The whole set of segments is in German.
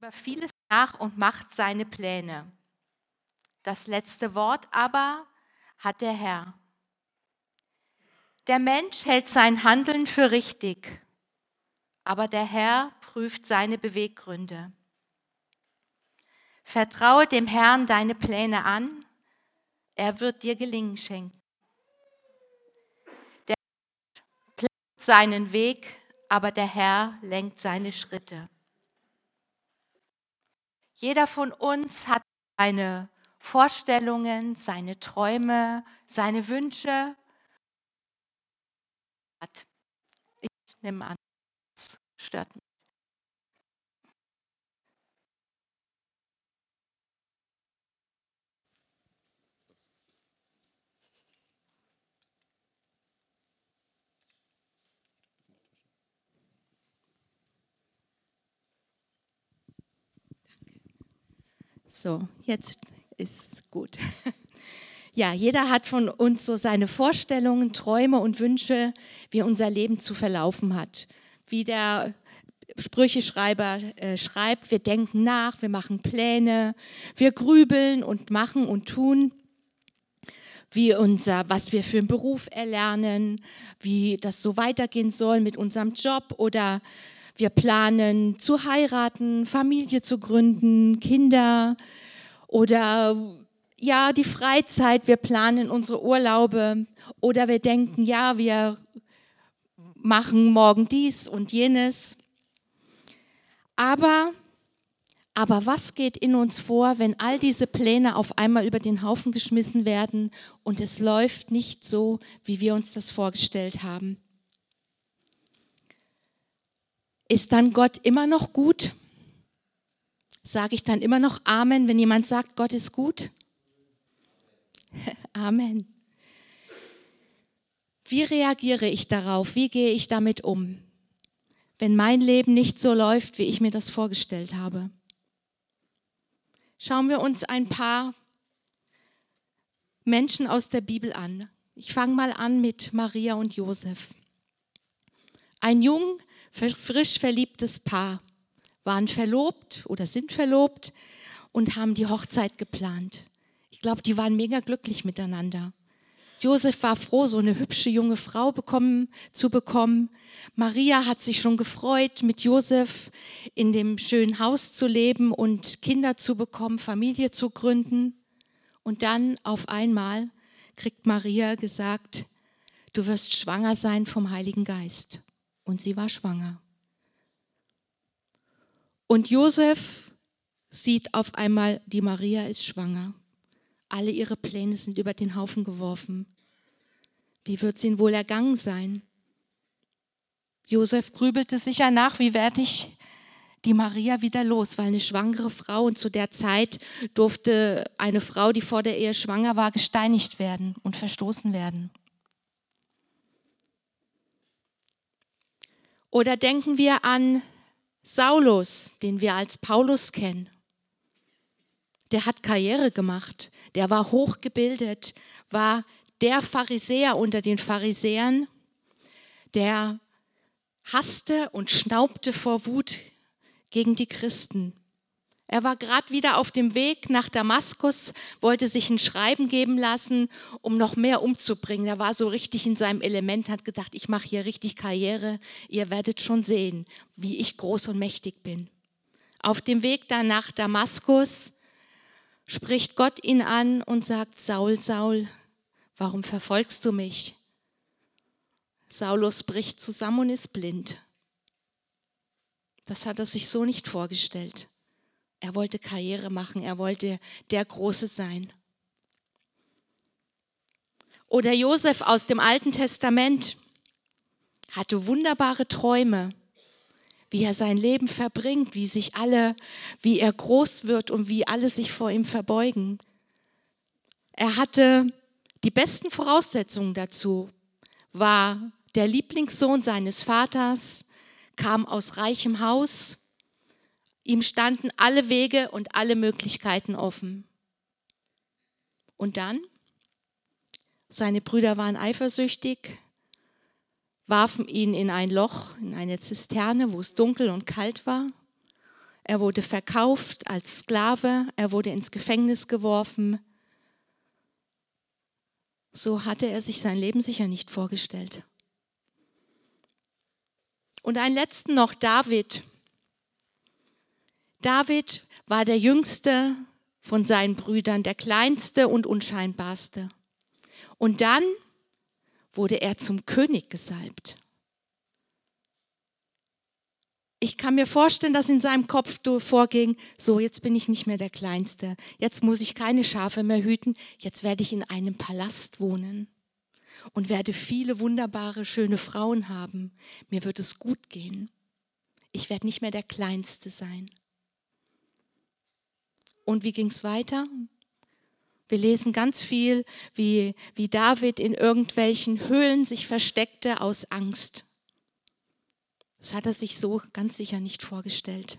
über vieles nach und macht seine Pläne. Das letzte Wort aber hat der Herr. Der Mensch hält sein Handeln für richtig, aber der Herr prüft seine Beweggründe. Vertraue dem Herrn deine Pläne an, er wird dir Gelingen schenken. Der Mensch plant seinen Weg, aber der Herr lenkt seine Schritte. Jeder von uns hat seine Vorstellungen, seine Träume, seine Wünsche. Ich nehme an, es stört mich. So, jetzt ist gut. Ja, jeder hat von uns so seine Vorstellungen, Träume und Wünsche, wie unser Leben zu verlaufen hat. Wie der Sprücheschreiber äh, schreibt, wir denken nach, wir machen Pläne, wir grübeln und machen und tun, wie unser, was wir für einen Beruf erlernen, wie das so weitergehen soll mit unserem Job oder wir planen zu heiraten, Familie zu gründen, Kinder oder ja, die Freizeit, wir planen unsere Urlaube oder wir denken, ja, wir machen morgen dies und jenes. Aber, aber was geht in uns vor, wenn all diese Pläne auf einmal über den Haufen geschmissen werden und es läuft nicht so, wie wir uns das vorgestellt haben? Ist dann Gott immer noch gut? Sage ich dann immer noch Amen, wenn jemand sagt, Gott ist gut? Amen. Wie reagiere ich darauf? Wie gehe ich damit um, wenn mein Leben nicht so läuft, wie ich mir das vorgestellt habe? Schauen wir uns ein paar Menschen aus der Bibel an. Ich fange mal an mit Maria und Josef. Ein jung, frisch verliebtes Paar, waren verlobt oder sind verlobt und haben die Hochzeit geplant. Ich glaube, die waren mega glücklich miteinander. Josef war froh, so eine hübsche junge Frau bekommen, zu bekommen. Maria hat sich schon gefreut, mit Josef in dem schönen Haus zu leben und Kinder zu bekommen, Familie zu gründen. Und dann auf einmal kriegt Maria gesagt, du wirst schwanger sein vom Heiligen Geist und sie war schwanger. Und Josef sieht auf einmal, die Maria ist schwanger. Alle ihre Pläne sind über den Haufen geworfen. Wie wird es ihnen wohl ergangen sein? Josef grübelte sicher nach, wie werde ich die Maria wieder los, weil eine schwangere Frau und zu der Zeit durfte eine Frau, die vor der Ehe schwanger war, gesteinigt werden und verstoßen werden. Oder denken wir an Saulus, den wir als Paulus kennen. Der hat Karriere gemacht, der war hochgebildet, war der Pharisäer unter den Pharisäern, der hasste und schnaubte vor Wut gegen die Christen. Er war gerade wieder auf dem Weg nach Damaskus, wollte sich ein Schreiben geben lassen, um noch mehr umzubringen. Er war so richtig in seinem Element, hat gedacht, ich mache hier richtig Karriere. Ihr werdet schon sehen, wie ich groß und mächtig bin. Auf dem Weg dann nach Damaskus spricht Gott ihn an und sagt, Saul, Saul, warum verfolgst du mich? Saulus bricht zusammen und ist blind. Das hat er sich so nicht vorgestellt. Er wollte Karriere machen, er wollte der Große sein. Oder Josef aus dem Alten Testament hatte wunderbare Träume, wie er sein Leben verbringt, wie sich alle, wie er groß wird und wie alle sich vor ihm verbeugen. Er hatte die besten Voraussetzungen dazu, war der Lieblingssohn seines Vaters, kam aus reichem Haus, Ihm standen alle Wege und alle Möglichkeiten offen. Und dann? Seine Brüder waren eifersüchtig, warfen ihn in ein Loch, in eine Zisterne, wo es dunkel und kalt war. er wurde verkauft als Sklave, er wurde ins Gefängnis geworfen. So hatte er sich sein Leben sicher nicht vorgestellt. Und einen letzten noch, David. David war der jüngste von seinen Brüdern, der kleinste und unscheinbarste. Und dann wurde er zum König gesalbt. Ich kann mir vorstellen, dass in seinem Kopf vorging, so jetzt bin ich nicht mehr der Kleinste, jetzt muss ich keine Schafe mehr hüten, jetzt werde ich in einem Palast wohnen und werde viele wunderbare, schöne Frauen haben. Mir wird es gut gehen. Ich werde nicht mehr der Kleinste sein. Und wie ging es weiter? Wir lesen ganz viel, wie, wie David in irgendwelchen Höhlen sich versteckte aus Angst. Das hat er sich so ganz sicher nicht vorgestellt.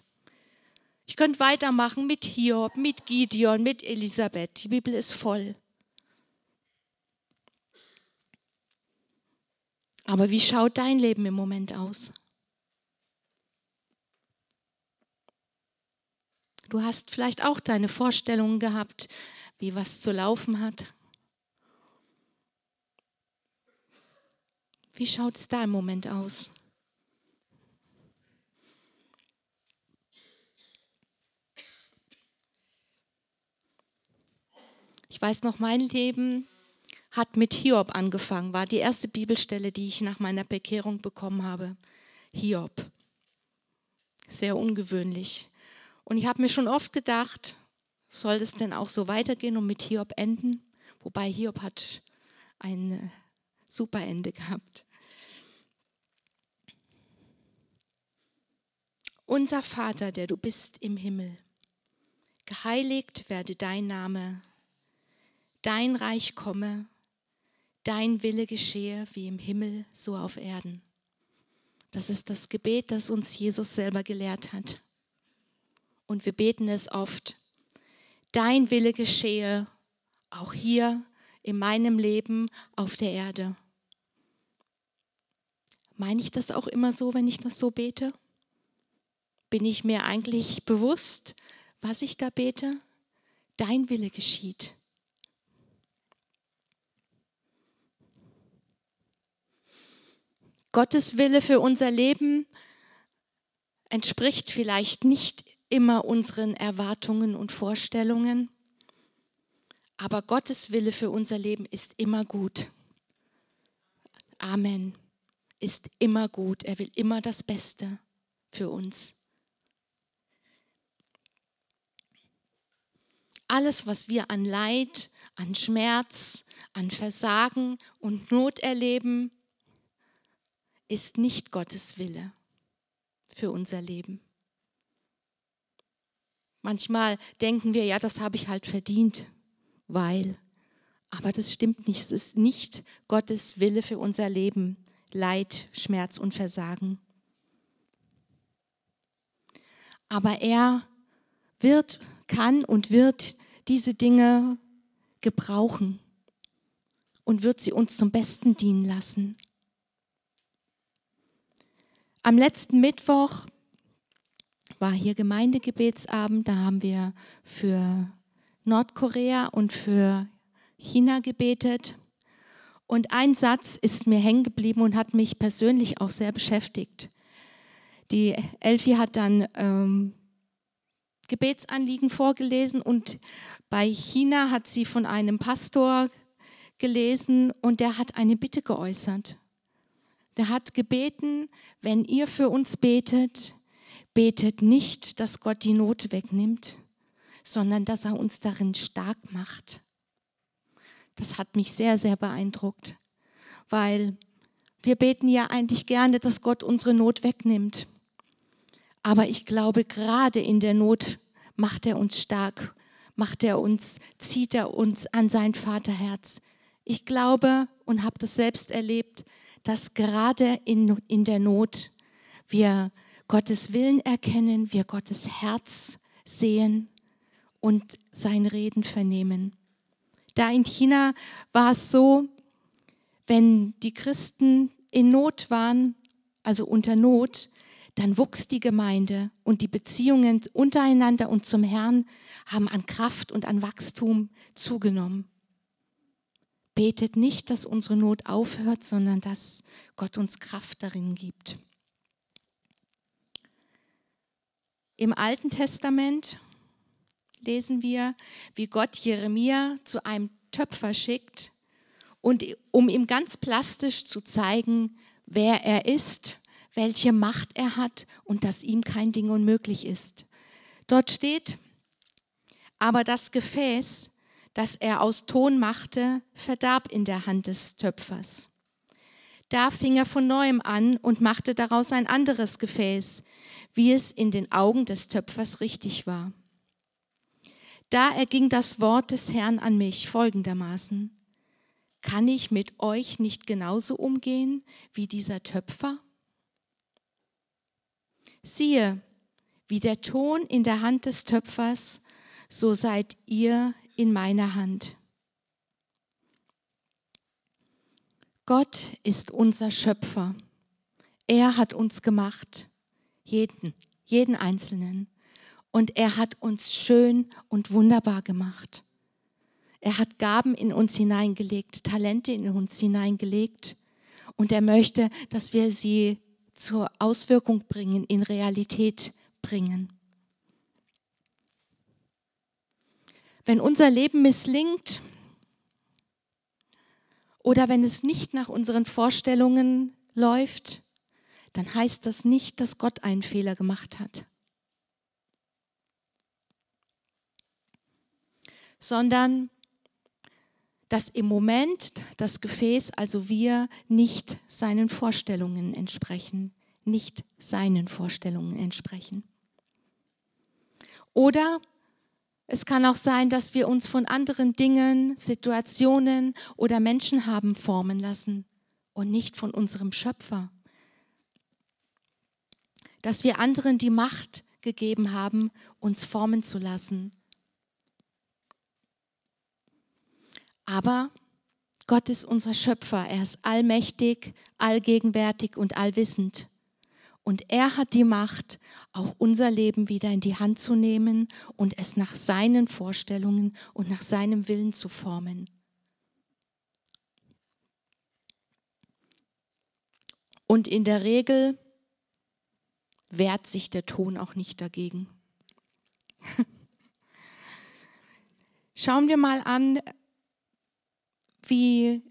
Ich könnte weitermachen mit Hiob, mit Gideon, mit Elisabeth. Die Bibel ist voll. Aber wie schaut dein Leben im Moment aus? Du hast vielleicht auch deine Vorstellungen gehabt, wie was zu laufen hat. Wie schaut es da im Moment aus? Ich weiß noch, mein Leben hat mit Hiob angefangen, war die erste Bibelstelle, die ich nach meiner Bekehrung bekommen habe. Hiob. Sehr ungewöhnlich. Und ich habe mir schon oft gedacht, soll das denn auch so weitergehen und mit Hiob enden? Wobei Hiob hat ein äh, super Ende gehabt. Unser Vater, der du bist im Himmel, geheiligt werde dein Name, dein Reich komme, dein Wille geschehe wie im Himmel, so auf Erden. Das ist das Gebet, das uns Jesus selber gelehrt hat. Und wir beten es oft dein Wille geschehe, auch hier in meinem Leben auf der Erde. Meine ich das auch immer so, wenn ich das so bete? Bin ich mir eigentlich bewusst, was ich da bete? Dein Wille geschieht. Gottes Wille für unser Leben entspricht vielleicht nicht immer unseren Erwartungen und Vorstellungen. Aber Gottes Wille für unser Leben ist immer gut. Amen. Ist immer gut. Er will immer das Beste für uns. Alles, was wir an Leid, an Schmerz, an Versagen und Not erleben, ist nicht Gottes Wille für unser Leben. Manchmal denken wir, ja, das habe ich halt verdient, weil. Aber das stimmt nicht. Es ist nicht Gottes Wille für unser Leben. Leid, Schmerz und Versagen. Aber er wird, kann und wird diese Dinge gebrauchen und wird sie uns zum Besten dienen lassen. Am letzten Mittwoch war hier Gemeindegebetsabend, da haben wir für Nordkorea und für China gebetet. Und ein Satz ist mir hängen geblieben und hat mich persönlich auch sehr beschäftigt. Die Elfi hat dann ähm, Gebetsanliegen vorgelesen und bei China hat sie von einem Pastor gelesen und der hat eine Bitte geäußert. Der hat gebeten, wenn ihr für uns betet, betet nicht, dass Gott die Not wegnimmt, sondern dass er uns darin stark macht. Das hat mich sehr, sehr beeindruckt, weil wir beten ja eigentlich gerne, dass Gott unsere Not wegnimmt. Aber ich glaube, gerade in der Not macht er uns stark, macht er uns, zieht er uns an sein Vaterherz. Ich glaube und habe das selbst erlebt, dass gerade in, in der Not wir Gottes Willen erkennen, wir Gottes Herz sehen und sein Reden vernehmen. Da in China war es so, wenn die Christen in Not waren, also unter Not, dann wuchs die Gemeinde und die Beziehungen untereinander und zum Herrn haben an Kraft und an Wachstum zugenommen. Betet nicht, dass unsere Not aufhört, sondern dass Gott uns Kraft darin gibt. Im Alten Testament lesen wir, wie Gott Jeremia zu einem Töpfer schickt, und um ihm ganz plastisch zu zeigen, wer er ist, welche Macht er hat und dass ihm kein Ding unmöglich ist. Dort steht, aber das Gefäß, das er aus Ton machte, verdarb in der Hand des Töpfers. Da fing er von neuem an und machte daraus ein anderes Gefäß, wie es in den Augen des Töpfers richtig war. Da erging das Wort des Herrn an mich folgendermaßen. Kann ich mit euch nicht genauso umgehen wie dieser Töpfer? Siehe, wie der Ton in der Hand des Töpfers, so seid ihr in meiner Hand. Gott ist unser Schöpfer. Er hat uns gemacht, jeden, jeden Einzelnen und er hat uns schön und wunderbar gemacht. Er hat Gaben in uns hineingelegt, Talente in uns hineingelegt und er möchte, dass wir sie zur Auswirkung bringen, in Realität bringen. Wenn unser Leben misslingt oder wenn es nicht nach unseren Vorstellungen läuft, dann heißt das nicht, dass Gott einen Fehler gemacht hat. sondern dass im Moment das Gefäß, also wir, nicht seinen Vorstellungen entsprechen, nicht seinen Vorstellungen entsprechen. Oder es kann auch sein, dass wir uns von anderen Dingen, Situationen oder Menschen haben formen lassen und nicht von unserem Schöpfer. Dass wir anderen die Macht gegeben haben, uns formen zu lassen Aber Gott ist unser Schöpfer. Er ist allmächtig, allgegenwärtig und allwissend. Und er hat die Macht, auch unser Leben wieder in die Hand zu nehmen und es nach seinen Vorstellungen und nach seinem Willen zu formen. Und in der Regel wehrt sich der Ton auch nicht dagegen. Schauen wir mal an, wie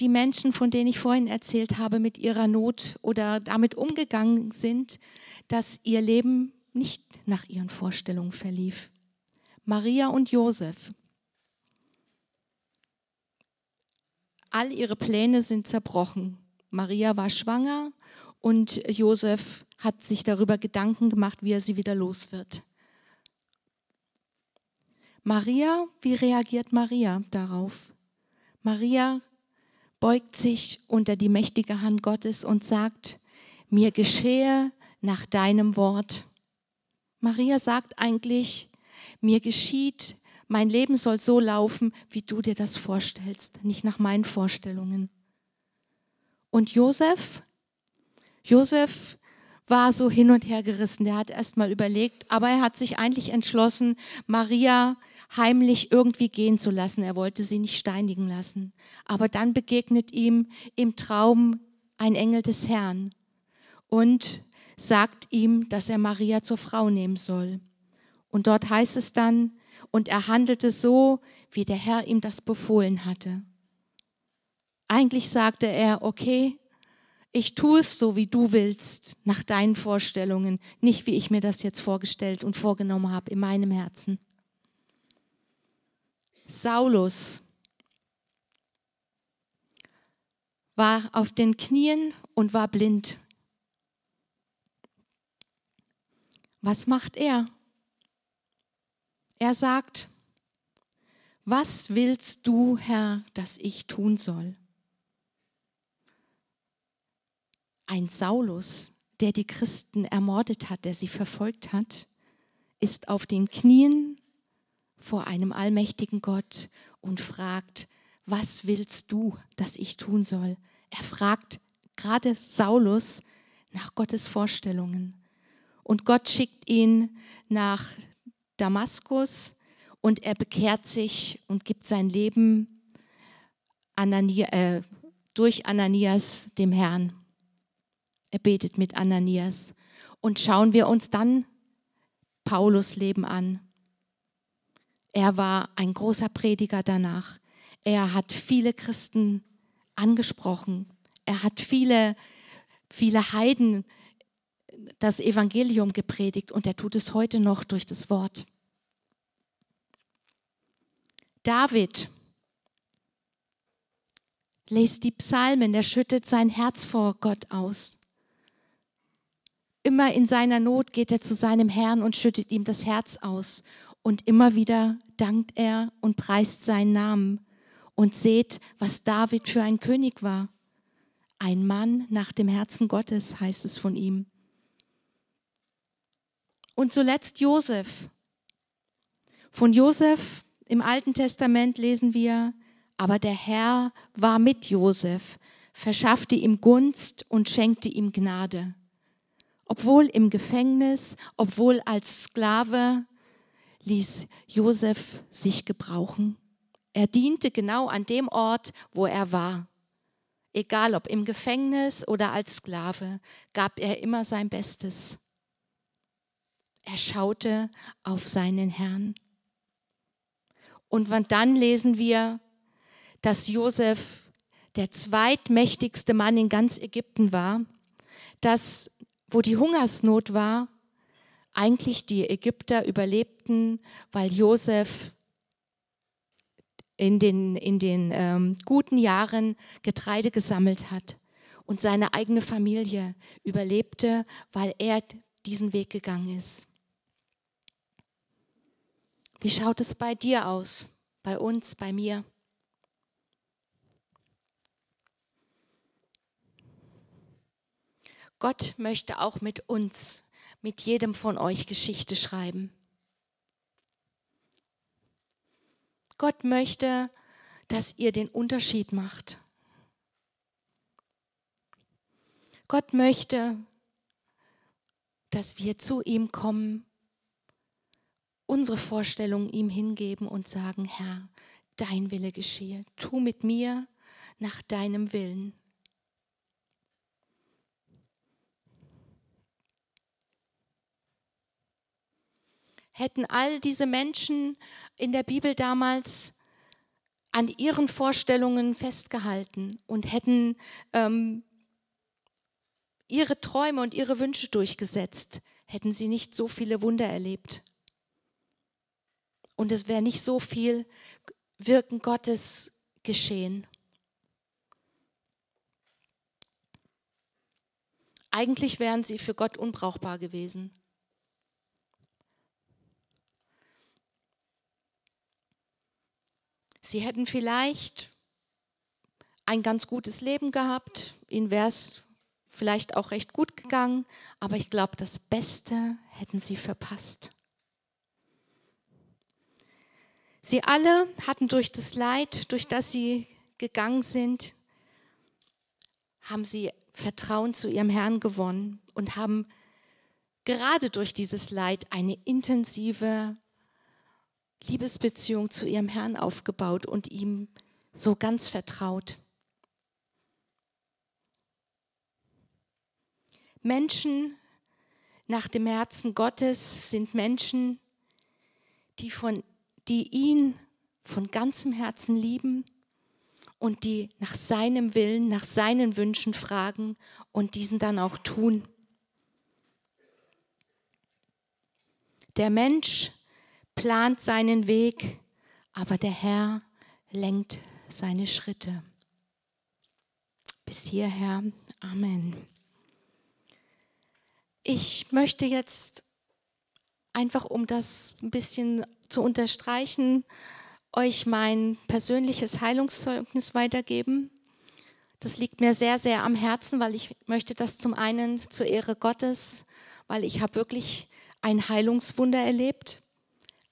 die Menschen, von denen ich vorhin erzählt habe, mit ihrer Not oder damit umgegangen sind, dass ihr Leben nicht nach ihren Vorstellungen verlief. Maria und Josef. All ihre Pläne sind zerbrochen. Maria war schwanger und Josef hat sich darüber Gedanken gemacht, wie er sie wieder los wird. Maria, wie reagiert Maria darauf? Maria beugt sich unter die mächtige Hand Gottes und sagt, mir geschehe nach deinem Wort. Maria sagt eigentlich, mir geschieht, mein Leben soll so laufen, wie du dir das vorstellst, nicht nach meinen Vorstellungen. Und Josef? Josef war so hin und her gerissen. Der hat erst mal überlegt, aber er hat sich eigentlich entschlossen, Maria heimlich irgendwie gehen zu lassen. Er wollte sie nicht steinigen lassen. Aber dann begegnet ihm im Traum ein Engel des Herrn und sagt ihm, dass er Maria zur Frau nehmen soll. Und dort heißt es dann, und er handelte so, wie der Herr ihm das befohlen hatte. Eigentlich sagte er, okay, ich tue es so, wie du willst, nach deinen Vorstellungen, nicht wie ich mir das jetzt vorgestellt und vorgenommen habe in meinem Herzen. Saulus war auf den Knien und war blind. Was macht er? Er sagt, was willst du, Herr, dass ich tun soll? Ein Saulus, der die Christen ermordet hat, der sie verfolgt hat, ist auf den Knien vor einem allmächtigen Gott und fragt, was willst du, dass ich tun soll? Er fragt gerade Saulus nach Gottes Vorstellungen. Und Gott schickt ihn nach Damaskus und er bekehrt sich und gibt sein Leben Anania, äh, durch Ananias dem Herrn. Er betet mit Ananias. Und schauen wir uns dann Paulus Leben an. Er war ein großer Prediger danach. Er hat viele Christen angesprochen. Er hat viele, viele Heiden das Evangelium gepredigt und er tut es heute noch durch das Wort. David lest die Psalmen, er schüttet sein Herz vor Gott aus. Immer in seiner Not geht er zu seinem Herrn und schüttet ihm das Herz aus. Und immer wieder dankt er und preist seinen Namen und seht, was David für ein König war. Ein Mann nach dem Herzen Gottes heißt es von ihm. Und zuletzt Josef. Von Josef im Alten Testament lesen wir, aber der Herr war mit Josef, verschaffte ihm Gunst und schenkte ihm Gnade. Obwohl im Gefängnis, obwohl als Sklave, ließ Josef sich gebrauchen. Er diente genau an dem Ort, wo er war. Egal ob im Gefängnis oder als Sklave, gab er immer sein Bestes. Er schaute auf seinen Herrn. Und dann lesen wir, dass Josef der zweitmächtigste Mann in ganz Ägypten war, dass wo die Hungersnot war, eigentlich die Ägypter überlebten, weil Josef in den, in den ähm, guten Jahren Getreide gesammelt hat und seine eigene Familie überlebte, weil er diesen Weg gegangen ist. Wie schaut es bei dir aus, bei uns, bei mir? Gott möchte auch mit uns, mit jedem von euch Geschichte schreiben. Gott möchte, dass ihr den Unterschied macht. Gott möchte, dass wir zu ihm kommen, unsere Vorstellungen ihm hingeben und sagen, Herr, dein Wille geschehe. Tu mit mir nach deinem Willen. Hätten all diese Menschen in der Bibel damals an ihren Vorstellungen festgehalten und hätten ähm, ihre Träume und ihre Wünsche durchgesetzt, hätten sie nicht so viele Wunder erlebt. Und es wäre nicht so viel Wirken Gottes geschehen. Eigentlich wären sie für Gott unbrauchbar gewesen. Sie hätten vielleicht ein ganz gutes Leben gehabt, ihnen wäre es vielleicht auch recht gut gegangen, aber ich glaube, das Beste hätten sie verpasst. Sie alle hatten durch das Leid, durch das sie gegangen sind, haben sie Vertrauen zu ihrem Herrn gewonnen und haben gerade durch dieses Leid eine intensive Liebesbeziehung zu ihrem Herrn aufgebaut und ihm so ganz vertraut. Menschen nach dem Herzen Gottes sind Menschen, die, von, die ihn von ganzem Herzen lieben und die nach seinem Willen, nach seinen Wünschen fragen und diesen dann auch tun. Der Mensch plant seinen Weg, aber der Herr lenkt seine Schritte. Bis hierher. Amen. Ich möchte jetzt einfach, um das ein bisschen zu unterstreichen, euch mein persönliches Heilungszeugnis weitergeben. Das liegt mir sehr, sehr am Herzen, weil ich möchte das zum einen zur Ehre Gottes, weil ich habe wirklich ein Heilungswunder erlebt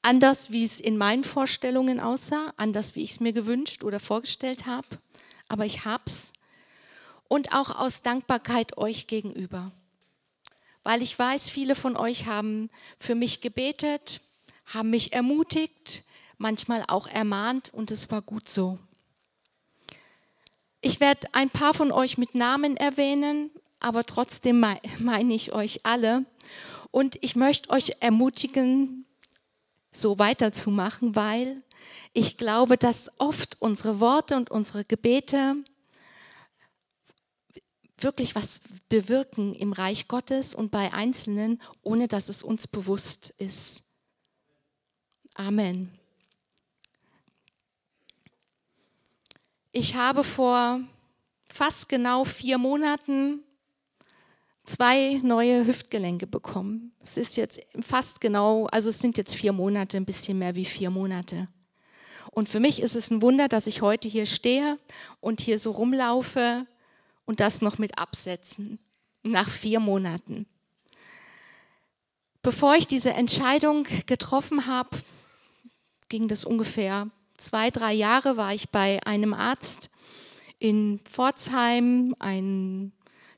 anders, wie es in meinen Vorstellungen aussah, anders, wie ich es mir gewünscht oder vorgestellt habe, aber ich hab's. Und auch aus Dankbarkeit euch gegenüber. weil ich weiß, viele von euch haben für mich gebetet, haben mich ermutigt, manchmal auch ermahnt und es war gut so. Ich werde ein paar von euch mit Namen erwähnen, aber trotzdem meine ich euch alle. Und ich möchte euch ermutigen, so weiterzumachen, weil ich glaube, dass oft unsere Worte und unsere Gebete wirklich was bewirken im Reich Gottes und bei Einzelnen, ohne dass es uns bewusst ist. Amen. Ich habe vor fast genau vier Monaten zwei neue Hüftgelenke bekommen. Es ist jetzt fast genau, also es sind jetzt vier Monate, ein bisschen mehr wie vier Monate. Und für mich ist es ein Wunder, dass ich heute hier stehe und hier so rumlaufe und das noch mit absetzen, nach vier Monaten. Bevor ich diese Entscheidung getroffen habe, ging das ungefähr zwei, drei Jahre, war ich bei einem Arzt in Pforzheim, ein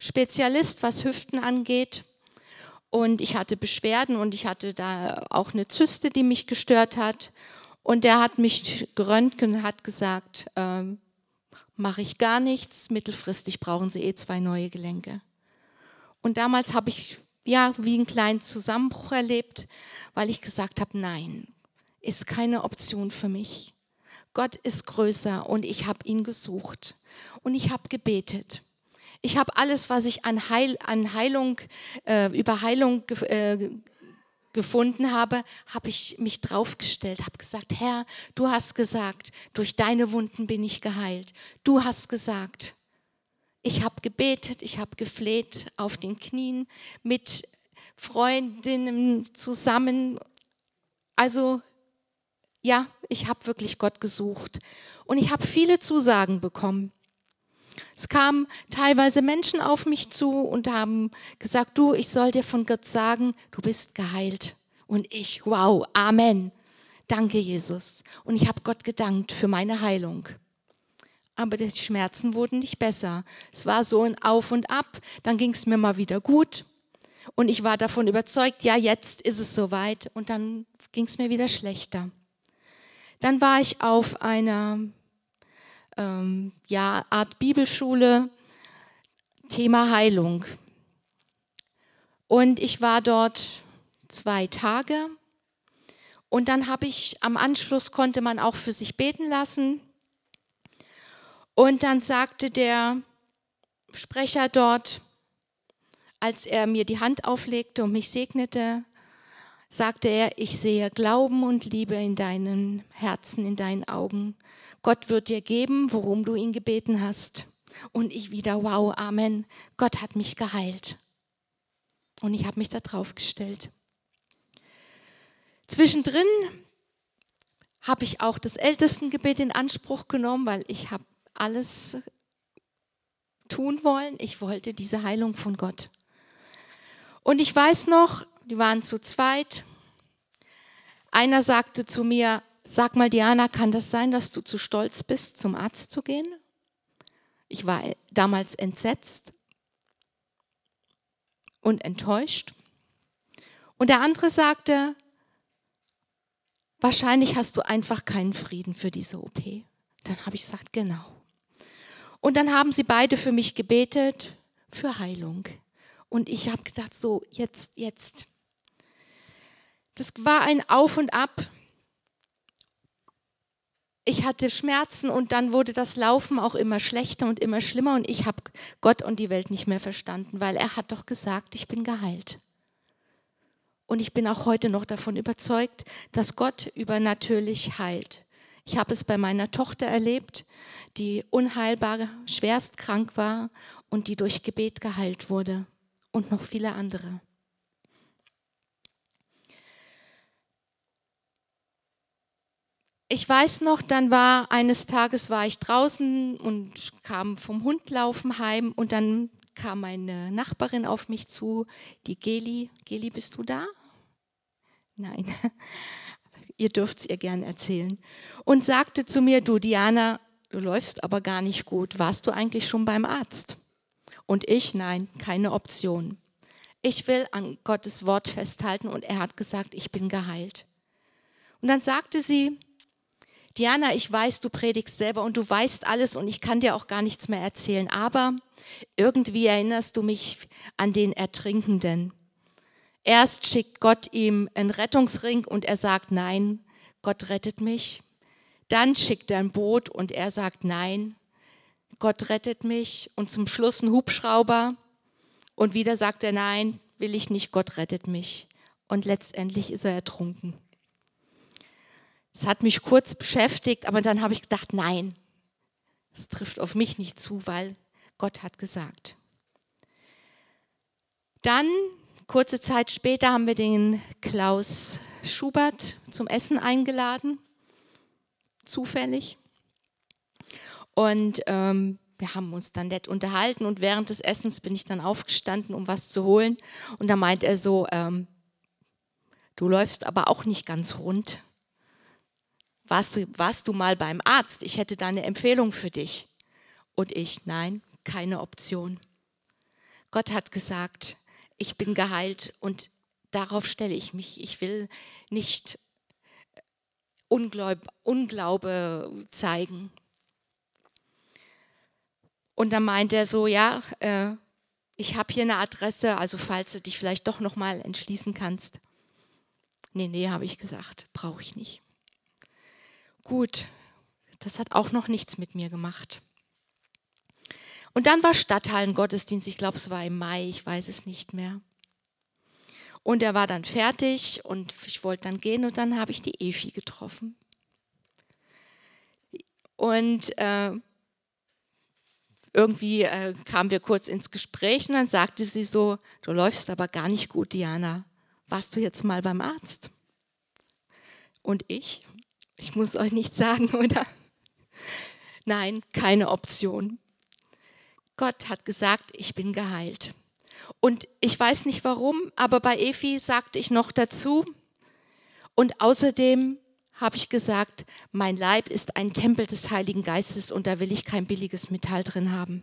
Spezialist, was Hüften angeht. Und ich hatte Beschwerden und ich hatte da auch eine Zyste, die mich gestört hat. Und der hat mich geröntgt und hat gesagt, ähm, mache ich gar nichts, mittelfristig brauchen Sie eh zwei neue Gelenke. Und damals habe ich ja wie einen kleinen Zusammenbruch erlebt, weil ich gesagt habe, nein, ist keine Option für mich. Gott ist größer und ich habe ihn gesucht und ich habe gebetet. Ich habe alles, was ich an, Heil, an Heilung, äh, über Heilung äh, gefunden habe, habe ich mich draufgestellt, habe gesagt, Herr, du hast gesagt, durch deine Wunden bin ich geheilt. Du hast gesagt, ich habe gebetet, ich habe gefleht auf den Knien mit Freundinnen zusammen. Also ja, ich habe wirklich Gott gesucht und ich habe viele Zusagen bekommen. Es kamen teilweise Menschen auf mich zu und haben gesagt, du, ich soll dir von Gott sagen, du bist geheilt. Und ich, wow, Amen. Danke, Jesus. Und ich habe Gott gedankt für meine Heilung. Aber die Schmerzen wurden nicht besser. Es war so ein Auf und Ab. Dann ging es mir mal wieder gut. Und ich war davon überzeugt, ja, jetzt ist es soweit. Und dann ging es mir wieder schlechter. Dann war ich auf einer ähm, ja, Art Bibelschule, Thema Heilung. Und ich war dort zwei Tage. Und dann habe ich am Anschluss konnte man auch für sich beten lassen. Und dann sagte der Sprecher dort, als er mir die Hand auflegte und mich segnete, sagte er, ich sehe Glauben und Liebe in deinem Herzen, in deinen Augen. Gott wird dir geben, worum du ihn gebeten hast. Und ich wieder, wow, Amen. Gott hat mich geheilt. Und ich habe mich da drauf gestellt. Zwischendrin habe ich auch das Ältestengebet in Anspruch genommen, weil ich habe alles tun wollen. Ich wollte diese Heilung von Gott. Und ich weiß noch, die waren zu zweit. Einer sagte zu mir, Sag mal, Diana, kann das sein, dass du zu stolz bist, zum Arzt zu gehen? Ich war damals entsetzt und enttäuscht. Und der andere sagte, wahrscheinlich hast du einfach keinen Frieden für diese OP. Dann habe ich gesagt, genau. Und dann haben sie beide für mich gebetet, für Heilung. Und ich habe gedacht, so, jetzt, jetzt. Das war ein Auf und Ab ich hatte Schmerzen und dann wurde das Laufen auch immer schlechter und immer schlimmer und ich habe Gott und die Welt nicht mehr verstanden, weil er hat doch gesagt, ich bin geheilt. Und ich bin auch heute noch davon überzeugt, dass Gott übernatürlich heilt. Ich habe es bei meiner Tochter erlebt, die unheilbar schwerst krank war und die durch Gebet geheilt wurde und noch viele andere. Ich weiß noch, dann war eines Tages war ich draußen und kam vom Hundlaufen heim und dann kam meine Nachbarin auf mich zu, die Geli. Geli, bist du da? Nein. ihr dürft es ihr gern erzählen. Und sagte zu mir, du Diana, du läufst aber gar nicht gut. Warst du eigentlich schon beim Arzt? Und ich, nein, keine Option. ich will an Gottes Wort festhalten und er hat gesagt, ich bin geheilt. Und dann sagte sie, Diana, ich weiß, du predigst selber und du weißt alles und ich kann dir auch gar nichts mehr erzählen, aber irgendwie erinnerst du mich an den Ertrinkenden. Erst schickt Gott ihm einen Rettungsring und er sagt, nein, Gott rettet mich. Dann schickt er ein Boot und er sagt, nein, Gott rettet mich. Und zum Schluss ein Hubschrauber und wieder sagt er, nein, will ich nicht, Gott rettet mich. Und letztendlich ist er ertrunken. Es hat mich kurz beschäftigt, aber dann habe ich gedacht, nein, es trifft auf mich nicht zu, weil Gott hat gesagt. Dann, kurze Zeit später, haben wir den Klaus Schubert zum Essen eingeladen, zufällig. Und ähm, wir haben uns dann nett unterhalten und während des Essens bin ich dann aufgestanden, um was zu holen. Und da meint er so, ähm, du läufst aber auch nicht ganz rund. Warst du, warst du mal beim Arzt? Ich hätte da eine Empfehlung für dich. Und ich, nein, keine Option. Gott hat gesagt, ich bin geheilt und darauf stelle ich mich. Ich will nicht Unglaub, Unglaube zeigen. Und dann meint er so, ja, äh, ich habe hier eine Adresse, also falls du dich vielleicht doch noch mal entschließen kannst. Nee, nee, habe ich gesagt, brauche ich nicht. Gut, das hat auch noch nichts mit mir gemacht. Und dann war Stadthallen-Gottesdienst, ich glaube, es war im Mai, ich weiß es nicht mehr. Und er war dann fertig und ich wollte dann gehen und dann habe ich die Efi getroffen. Und äh, irgendwie äh, kamen wir kurz ins Gespräch und dann sagte sie so, du läufst aber gar nicht gut, Diana. Warst du jetzt mal beim Arzt? Und ich? Ich muss euch nicht sagen, oder? Nein, keine Option. Gott hat gesagt, ich bin geheilt. Und ich weiß nicht warum, aber bei Efi sagte ich noch dazu, und außerdem habe ich gesagt, mein Leib ist ein Tempel des Heiligen Geistes und da will ich kein billiges Metall drin haben.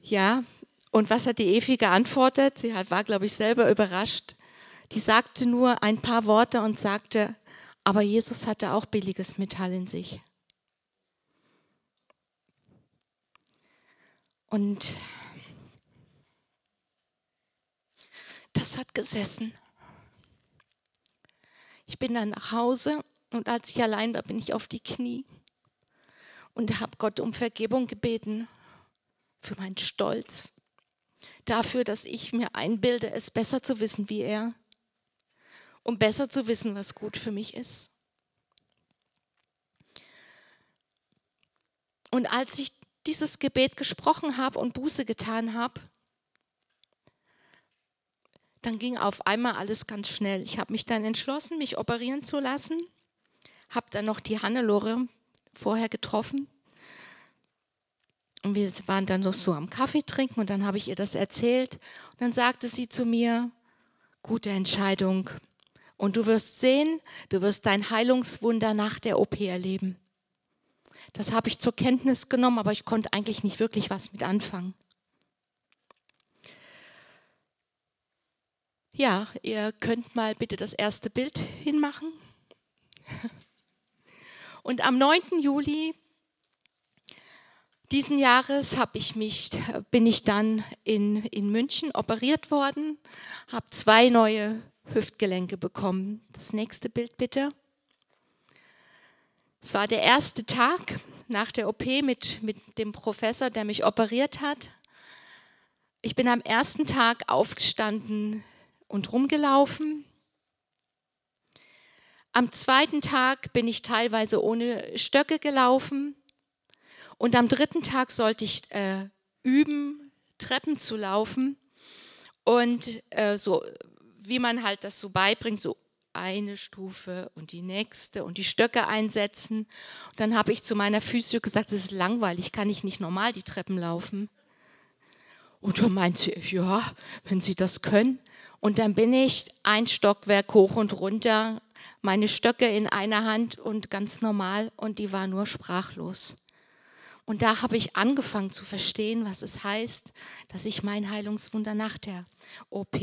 Ja, und was hat die Efi geantwortet? Sie war, glaube ich, selber überrascht. Die sagte nur ein paar Worte und sagte, aber Jesus hatte auch billiges Metall in sich. Und das hat gesessen. Ich bin dann nach Hause und als ich allein war, bin ich auf die Knie und habe Gott um Vergebung gebeten für meinen Stolz, dafür, dass ich mir einbilde, es besser zu wissen wie er, um besser zu wissen, was gut für mich ist. Und als ich dieses Gebet gesprochen habe und Buße getan habe, dann ging auf einmal alles ganz schnell. Ich habe mich dann entschlossen, mich operieren zu lassen, habe dann noch die Hannelore vorher getroffen und wir waren dann noch so am Kaffee trinken und dann habe ich ihr das erzählt und dann sagte sie zu mir, gute Entscheidung und du wirst sehen, du wirst dein Heilungswunder nach der OP erleben. Das habe ich zur Kenntnis genommen, aber ich konnte eigentlich nicht wirklich was mit anfangen. Ja, ihr könnt mal bitte das erste Bild hinmachen. Und am 9. Juli diesen Jahres ich mich, bin ich dann in, in München operiert worden, habe zwei neue Hüftgelenke bekommen. Das nächste Bild bitte. Es war der erste Tag nach der OP mit, mit dem Professor, der mich operiert hat. Ich bin am ersten Tag aufgestanden und rumgelaufen. Am zweiten Tag bin ich teilweise ohne Stöcke gelaufen. Und am dritten Tag sollte ich äh, üben, Treppen zu laufen. Und äh, so, wie man halt das so beibringt, so eine Stufe und die nächste und die Stöcke einsetzen. Und dann habe ich zu meiner Physio gesagt, das ist langweilig, kann ich nicht normal die Treppen laufen. Und dann meinte sie, ja, wenn Sie das können. Und dann bin ich ein Stockwerk hoch und runter, meine Stöcke in einer Hand und ganz normal und die war nur sprachlos. Und da habe ich angefangen zu verstehen, was es heißt, dass ich mein Heilungswunder nach der OP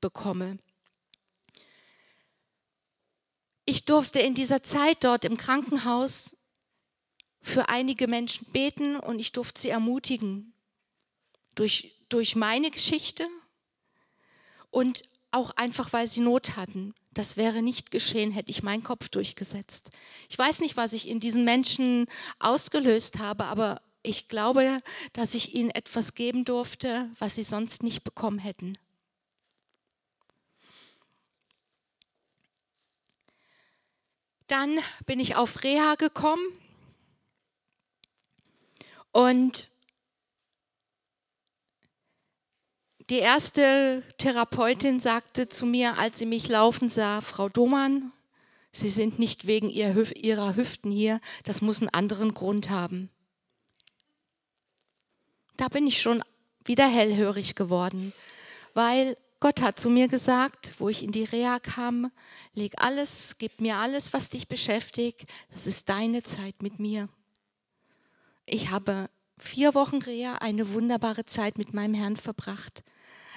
bekomme. Ich durfte in dieser Zeit dort im Krankenhaus für einige Menschen beten und ich durfte sie ermutigen durch, durch meine Geschichte und auch einfach, weil sie Not hatten. Das wäre nicht geschehen, hätte ich meinen Kopf durchgesetzt. Ich weiß nicht, was ich in diesen Menschen ausgelöst habe, aber ich glaube, dass ich ihnen etwas geben durfte, was sie sonst nicht bekommen hätten. Dann bin ich auf Reha gekommen und die erste Therapeutin sagte zu mir, als sie mich laufen sah, Frau Domann, Sie sind nicht wegen Ihrer Hüften hier, das muss einen anderen Grund haben. Da bin ich schon wieder hellhörig geworden, weil Gott hat zu mir gesagt, wo ich in die Reha kam, leg alles, gib mir alles, was dich beschäftigt, das ist deine Zeit mit mir. Ich habe vier Wochen Reha eine wunderbare Zeit mit meinem Herrn verbracht.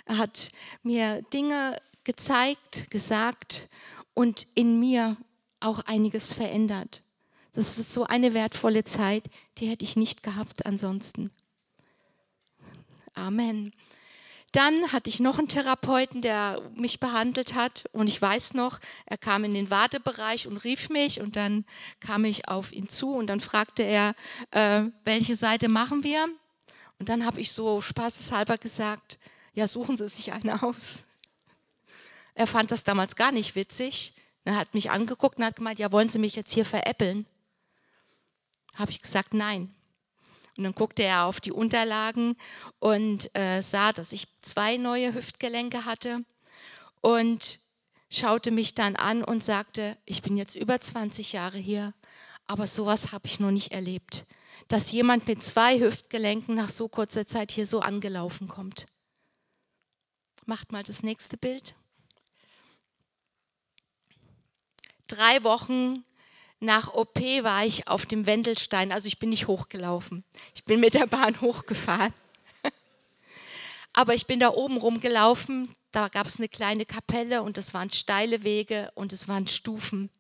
Er hat mir Dinge gezeigt, gesagt und in mir auch einiges verändert. Das ist so eine wertvolle Zeit, die hätte ich nicht gehabt ansonsten. Amen. Dann hatte ich noch einen Therapeuten, der mich behandelt hat. Und ich weiß noch, er kam in den Wartebereich und rief mich. Und dann kam ich auf ihn zu und dann fragte er, äh, welche Seite machen wir? Und dann habe ich so spaßeshalber gesagt, ja, suchen Sie sich eine aus. Er fand das damals gar nicht witzig. Er hat mich angeguckt und hat gemeint, ja, wollen Sie mich jetzt hier veräppeln? Habe ich gesagt, nein. Und dann guckte er auf die Unterlagen und äh, sah, dass ich zwei neue Hüftgelenke hatte und schaute mich dann an und sagte, ich bin jetzt über 20 Jahre hier, aber sowas habe ich noch nicht erlebt, dass jemand mit zwei Hüftgelenken nach so kurzer Zeit hier so angelaufen kommt. Macht mal das nächste Bild. Drei Wochen nach OP war ich auf dem Wendelstein, also ich bin nicht hochgelaufen. Ich bin mit der Bahn hochgefahren. Aber ich bin da oben rumgelaufen, da gab es eine kleine Kapelle und es waren steile Wege und es waren Stufen.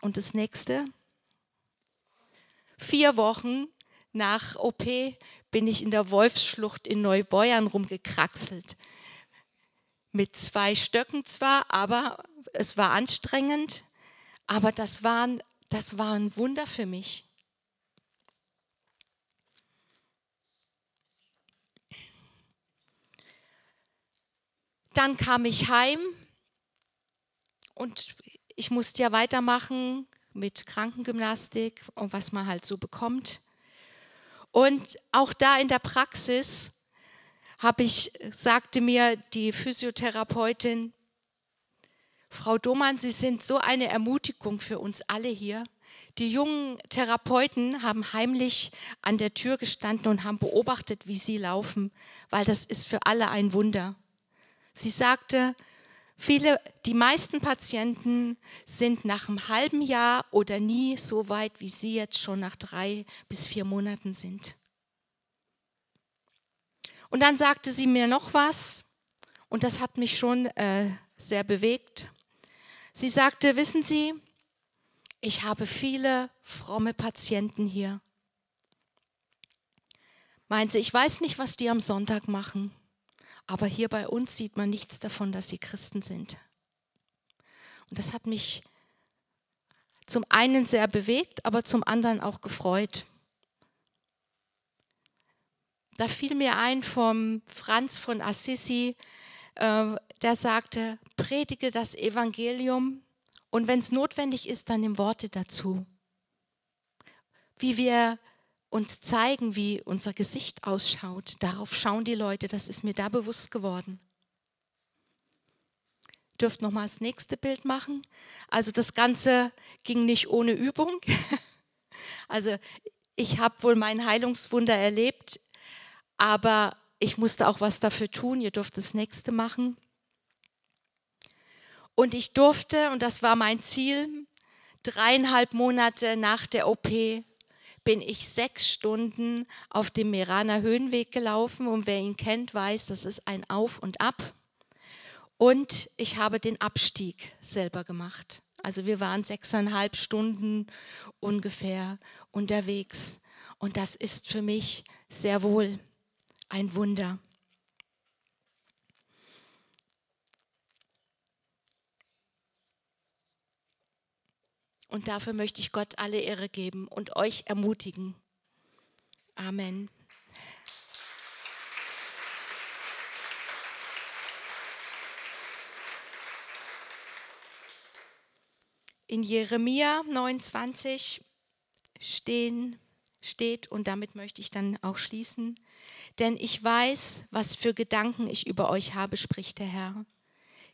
Und das nächste, vier Wochen nach OP bin ich in der Wolfsschlucht in Neubeuern rumgekraxelt. Mit zwei Stöcken zwar, aber es war anstrengend, aber das war, das war ein Wunder für mich. Dann kam ich heim und ich musste ja weitermachen mit Krankengymnastik und was man halt so bekommt. Und auch da in der Praxis habe ich, sagte mir die Physiotherapeutin, Frau Domann, Sie sind so eine Ermutigung für uns alle hier. Die jungen Therapeuten haben heimlich an der Tür gestanden und haben beobachtet, wie Sie laufen, weil das ist für alle ein Wunder. Sie sagte, viele, die meisten Patienten sind nach einem halben Jahr oder nie so weit, wie Sie jetzt schon nach drei bis vier Monaten sind. Und dann sagte sie mir noch was, und das hat mich schon äh, sehr bewegt. Sie sagte, wissen Sie, ich habe viele fromme Patienten hier. Meinte, ich weiß nicht, was die am Sonntag machen, aber hier bei uns sieht man nichts davon, dass sie Christen sind. Und das hat mich zum einen sehr bewegt, aber zum anderen auch gefreut. Da fiel mir ein vom Franz von Assisi, äh, der sagte, predige das Evangelium und wenn es notwendig ist, dann nimm Worte dazu. Wie wir uns zeigen, wie unser Gesicht ausschaut, darauf schauen die Leute, das ist mir da bewusst geworden. Dürft noch mal das nächste Bild machen. Also das Ganze ging nicht ohne Übung. Also ich habe wohl mein Heilungswunder erlebt, aber ich musste auch was dafür tun. Ihr dürft das nächste machen. Und ich durfte, und das war mein Ziel, dreieinhalb Monate nach der OP bin ich sechs Stunden auf dem Meraner Höhenweg gelaufen und wer ihn kennt, weiß, das ist ein Auf und Ab. Und ich habe den Abstieg selber gemacht. Also wir waren sechseinhalb Stunden ungefähr unterwegs. Und das ist für mich sehr wohl ein Wunder. Und dafür möchte ich Gott alle Ehre geben und euch ermutigen. Amen. In Jeremia 29 stehen, steht, und damit möchte ich dann auch schließen, denn ich weiß, was für Gedanken ich über euch habe, spricht der Herr.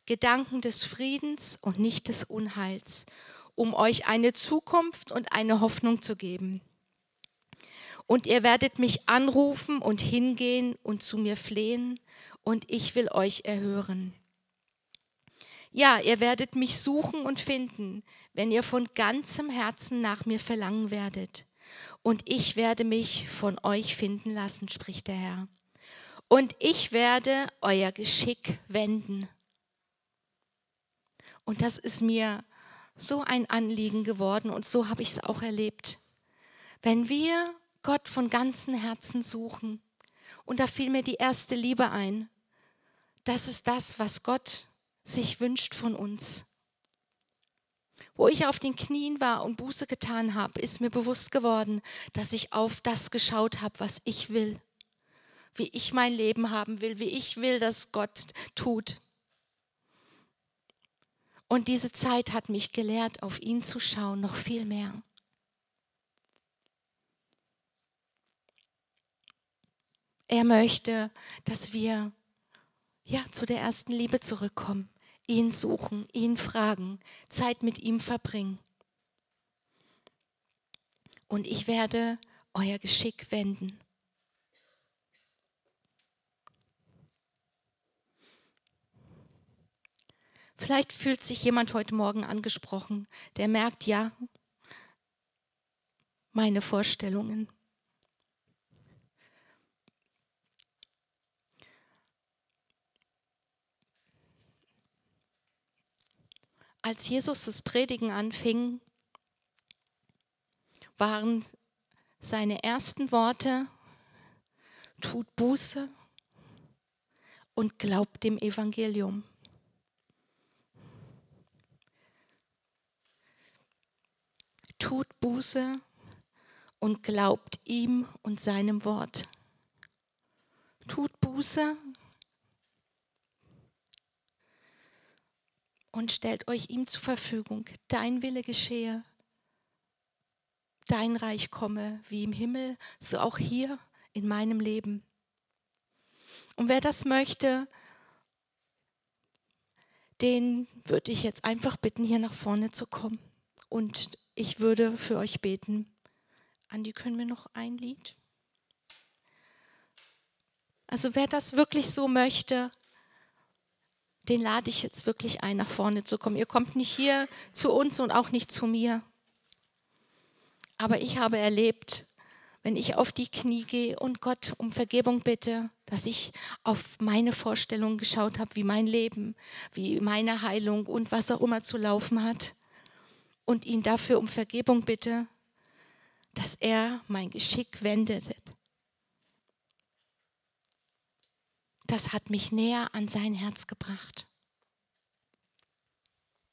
Gedanken des Friedens und nicht des Unheils um euch eine Zukunft und eine Hoffnung zu geben. Und ihr werdet mich anrufen und hingehen und zu mir flehen, und ich will euch erhören. Ja, ihr werdet mich suchen und finden, wenn ihr von ganzem Herzen nach mir verlangen werdet. Und ich werde mich von euch finden lassen, spricht der Herr. Und ich werde euer Geschick wenden. Und das ist mir so ein Anliegen geworden und so habe ich es auch erlebt. Wenn wir Gott von ganzem Herzen suchen, und da fiel mir die erste Liebe ein, das ist das, was Gott sich wünscht von uns. Wo ich auf den Knien war und Buße getan habe, ist mir bewusst geworden, dass ich auf das geschaut habe, was ich will, wie ich mein Leben haben will, wie ich will, dass Gott tut. Und diese Zeit hat mich gelehrt, auf ihn zu schauen, noch viel mehr. Er möchte, dass wir ja zu der ersten Liebe zurückkommen, ihn suchen, ihn fragen, Zeit mit ihm verbringen. Und ich werde euer Geschick wenden. Vielleicht fühlt sich jemand heute Morgen angesprochen, der merkt, ja, meine Vorstellungen. Als Jesus das Predigen anfing, waren seine ersten Worte, tut Buße und glaubt dem Evangelium. tut Buße und glaubt ihm und seinem Wort. Tut Buße und stellt euch ihm zur Verfügung. Dein Wille geschehe, dein Reich komme, wie im Himmel, so auch hier in meinem Leben. Und wer das möchte, den würde ich jetzt einfach bitten, hier nach vorne zu kommen und ich würde für euch beten. Andi, können wir noch ein Lied? Also wer das wirklich so möchte, den lade ich jetzt wirklich ein, nach vorne zu kommen. Ihr kommt nicht hier zu uns und auch nicht zu mir. Aber ich habe erlebt, wenn ich auf die Knie gehe und Gott um Vergebung bitte, dass ich auf meine Vorstellungen geschaut habe, wie mein Leben, wie meine Heilung und was auch immer zu laufen hat und ihn dafür um Vergebung bitte, dass er mein Geschick wendet. Das hat mich näher an sein Herz gebracht.